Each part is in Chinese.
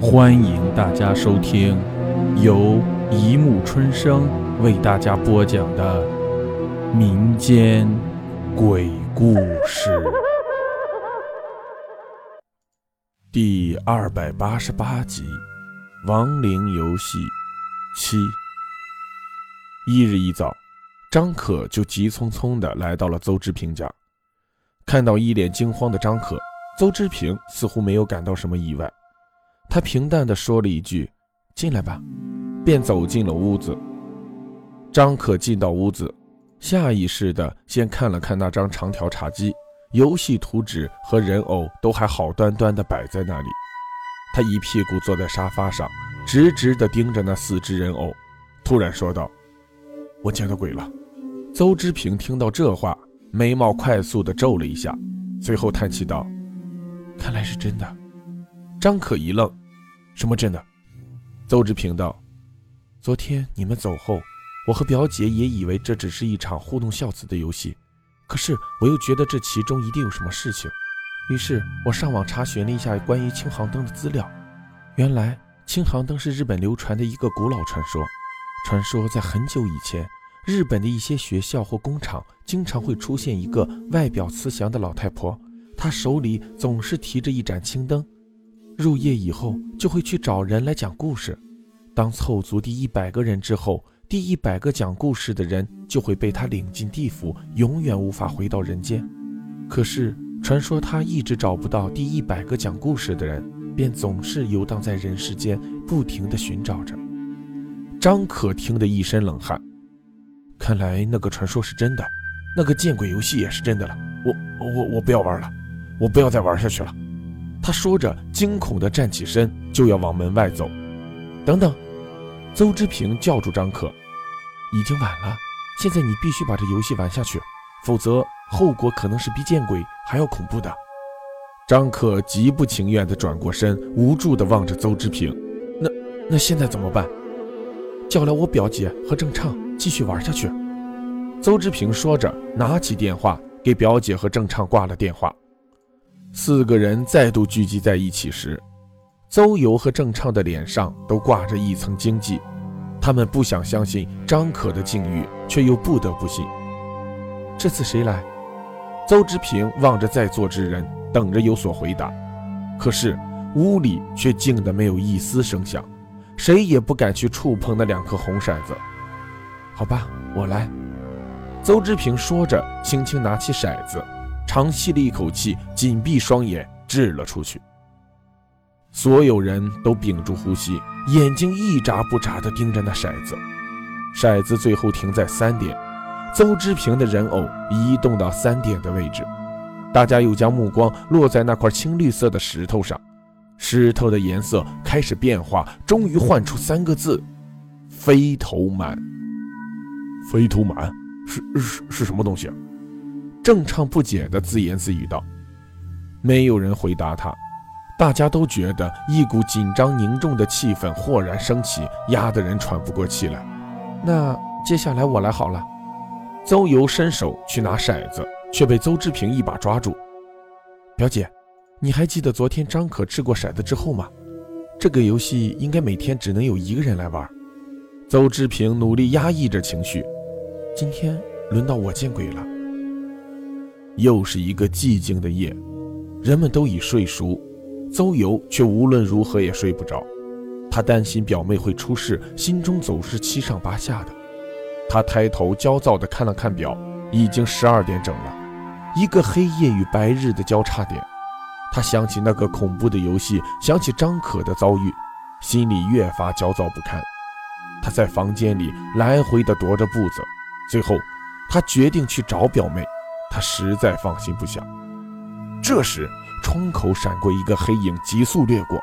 欢迎大家收听由一木春生为大家播讲的民间鬼故事第二百八十八集《亡灵游戏七》。一日一早，张可就急匆匆地来到了邹之平家。看到一脸惊慌的张可，邹之平似乎没有感到什么意外。他平淡地说了一句：“进来吧。”便走进了屋子。张可进到屋子，下意识地先看了看那张长条茶几，游戏图纸和人偶都还好端端地摆在那里。他一屁股坐在沙发上，直直地盯着那四只人偶，突然说道：“我见到鬼了。”邹之平听到这话，眉毛快速地皱了一下，随后叹气道：“看来是真的。”张可一愣。什么真的？邹志平道：“昨天你们走后，我和表姐也以为这只是一场互动孝子的游戏，可是我又觉得这其中一定有什么事情。于是我上网查询了一下关于青航灯的资料。原来青航灯是日本流传的一个古老传说。传说在很久以前，日本的一些学校或工厂经常会出现一个外表慈祥的老太婆，她手里总是提着一盏青灯。”入夜以后，就会去找人来讲故事。当凑足第一百个人之后，第一百个讲故事的人就会被他领进地府，永远无法回到人间。可是传说他一直找不到第一百个讲故事的人，便总是游荡在人世间，不停地寻找着。张可听得一身冷汗，看来那个传说是真的，那个见鬼游戏也是真的了。我我我不要玩了，我不要再玩下去了。他说着，惊恐地站起身，就要往门外走。等等，邹之平叫住张可：“已经晚了，现在你必须把这游戏玩下去，否则后果可能是比见鬼还要恐怖的。”张可极不情愿地转过身，无助地望着邹之平：“那那现在怎么办？”叫来我表姐和郑畅继续玩下去。邹之平说着，拿起电话给表姐和郑畅挂了电话。四个人再度聚集在一起时，邹游和郑畅的脸上都挂着一层惊悸。他们不想相信张可的境遇，却又不得不信。这次谁来？邹之平望着在座之人，等着有所回答。可是屋里却静得没有一丝声响，谁也不敢去触碰那两颗红骰子。好吧，我来。邹之平说着，轻轻拿起骰子。长吸了一口气，紧闭双眼，掷了出去。所有人都屏住呼吸，眼睛一眨不眨地盯着那骰子。骰子最后停在三点，邹之平的人偶移动到三点的位置。大家又将目光落在那块青绿色的石头上，石头的颜色开始变化，终于唤出三个字：“飞头满。”飞头满是是是什么东西？郑畅不解地自言自语道：“没有人回答他，大家都觉得一股紧张凝重的气氛豁然升起，压得人喘不过气来。那接下来我来好了。”邹游伸手去拿骰子，却被邹志平一把抓住。“表姐，你还记得昨天张可掷过骰子之后吗？这个游戏应该每天只能有一个人来玩。”邹志平努力压抑着情绪：“今天轮到我见鬼了。”又是一个寂静的夜，人们都已睡熟，邹游却无论如何也睡不着。他担心表妹会出事，心中总是七上八下的。他抬头焦躁地看了看表，已经十二点整了，一个黑夜与白日的交叉点。他想起那个恐怖的游戏，想起张可的遭遇，心里越发焦躁不堪。他在房间里来回地踱着步子，最后，他决定去找表妹。他实在放心不下。这时，窗口闪过一个黑影，急速掠过。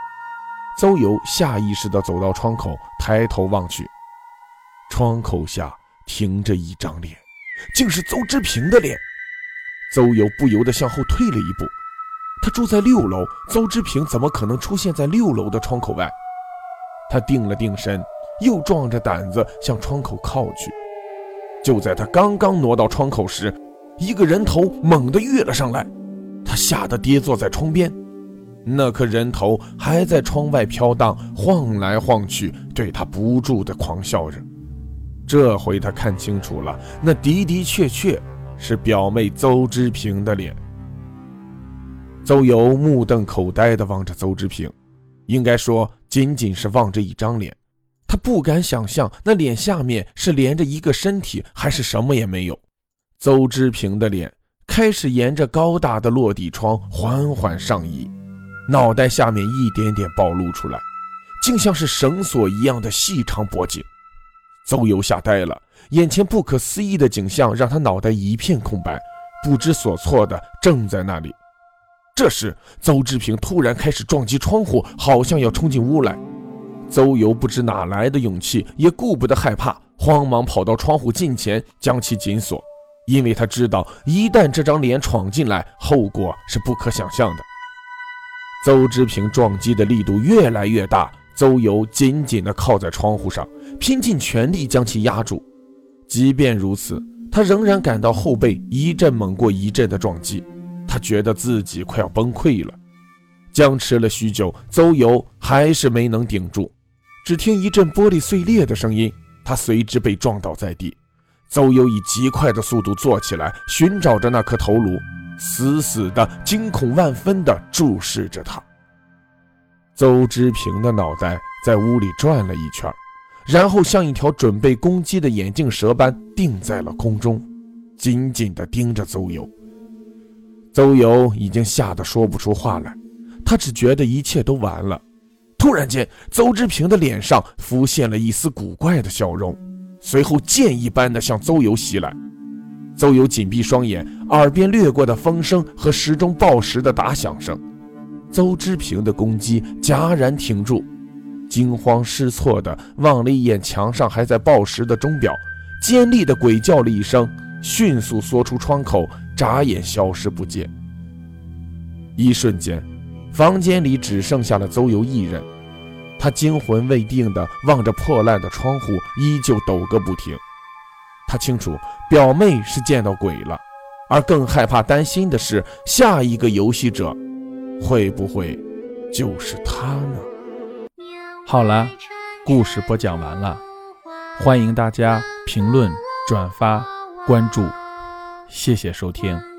邹游下意识地走到窗口，抬头望去，窗口下停着一张脸，竟是邹之平的脸。邹游不由得向后退了一步。他住在六楼，邹之平怎么可能出现在六楼的窗口外？他定了定神，又壮着胆子向窗口靠去。就在他刚刚挪到窗口时，一个人头猛地跃了上来，他吓得跌坐在窗边。那颗人头还在窗外飘荡，晃来晃去，对他不住地狂笑着。这回他看清楚了，那的的确确是表妹邹之平的脸。邹游目瞪口呆地望着邹之平，应该说仅仅是望着一张脸，他不敢想象那脸下面是连着一个身体，还是什么也没有。邹之平的脸开始沿着高大的落地窗缓缓上移。脑袋下面一点点暴露出来，竟像是绳索一样的细长脖颈。邹游吓呆了，眼前不可思议的景象让他脑袋一片空白，不知所措的怔在那里。这时，邹志平突然开始撞击窗户，好像要冲进屋来。邹游不知哪来的勇气，也顾不得害怕，慌忙跑到窗户近前，将其紧锁，因为他知道，一旦这张脸闯进来，后果是不可想象的。邹之平撞击的力度越来越大，邹游紧紧地靠在窗户上，拼尽全力将其压住。即便如此，他仍然感到后背一阵猛过一阵的撞击，他觉得自己快要崩溃了。僵持了许久，邹游还是没能顶住，只听一阵玻璃碎裂的声音，他随之被撞倒在地。邹游以极快的速度坐起来，寻找着那颗头颅。死死的、惊恐万分的注视着他。邹之平的脑袋在屋里转了一圈，然后像一条准备攻击的眼镜蛇般定在了空中，紧紧的盯着邹游。邹游已经吓得说不出话来，他只觉得一切都完了。突然间，邹之平的脸上浮现了一丝古怪的笑容，随后剑一般的向邹游袭来。邹游紧闭双眼，耳边掠过的风声和时钟报时的打响声。邹之平的攻击戛然停住，惊慌失措的望了一眼墙上还在报时的钟表，尖利的鬼叫了一声，迅速缩出窗口，眨眼消失不见。一瞬间，房间里只剩下了邹游一人，他惊魂未定地望着破烂的窗户，依旧抖个不停。他清楚表妹是见到鬼了，而更害怕、担心的是，下一个游戏者会不会就是他呢？好了，故事播讲完了，欢迎大家评论、转发、关注，谢谢收听。